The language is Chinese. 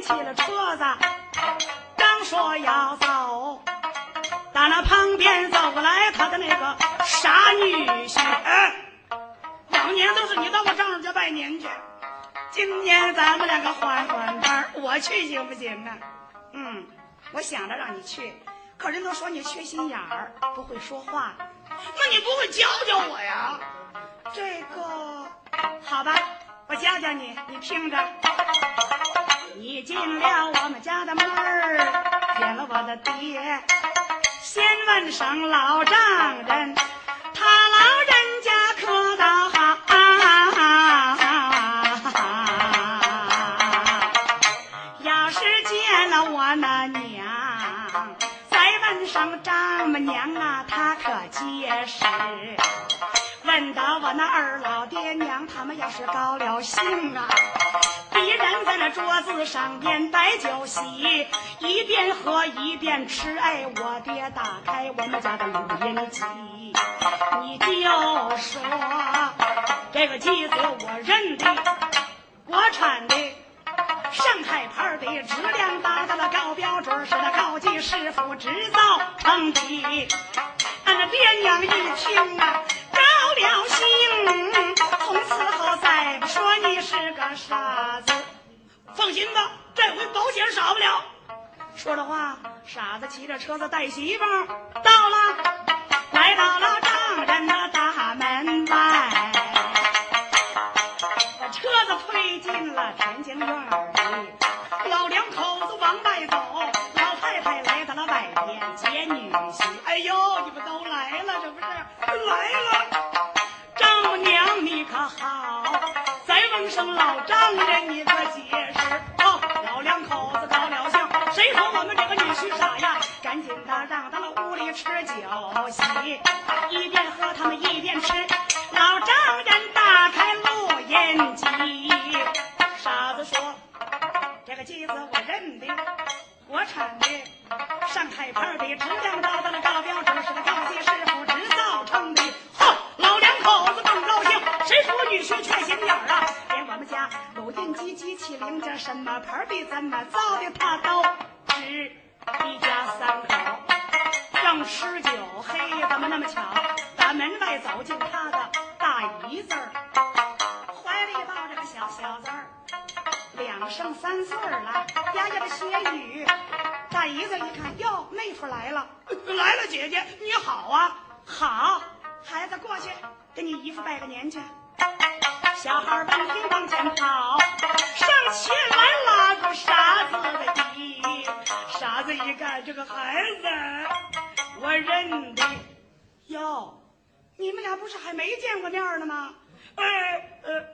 起了车子刚说要走打那旁边走过来他的那个傻女婿嗯往年都是你到我丈人家拜年去今年咱们两个换换班我去行不行啊？嗯我想着让你去可人都说你缺心眼儿不会说话那你不会教教我呀？这个好吧我教教你你听着。进了我们家的门儿，见了我的爹，先问声老丈人，他老人家可倒好。要是见了我那娘，再问声丈母娘啊。她可结实，问到我那二老爹娘，他们要是高了兴啊，必然在那桌子上边摆酒席，一边喝一边吃。哎，我爹打开我们家的录音机，你就说这个机子我认的，国产的，上海牌的，质量达到了高标准，是那高级师傅制造成的。俺那爹娘一听啊，了兴，从此后再不说你是个傻子。放心吧，这回保险少不了。说着话，傻子骑着车子带媳妇到了，来到了丈人的大门外。车子推进了田间院里，老两口子往外走，老太太来到了外边接女婿。哎呦，你们都来了，这不是来了？丈母娘你可好？再问声老丈人你可结实？哦，老两口子高了兴，谁说我们这个女婿傻呀？赶紧的让到了屋里吃酒席，一边喝他们一边吃。老丈人打开录音机，傻子说：“这个机子我认得，国产的，上海牌的，质量达到了高标准，是个高级师傅机器零件，什么牌的，怎么造的，他都知。一家三口正吃酒，嘿，怎么那么巧？打门外走进他的大姨子儿，怀里抱着个小小子儿，两生三岁了，丫丫的歇雨。大姨子一看，哟，妹夫来了，来了，姐姐你好啊，好，孩子过去给你姨夫拜个年去。小孩赶紧往前跑，上前来拉住傻子的衣。傻子一看这个孩子，我认得，哟。你们俩不是还没见过面呢吗？呃呃，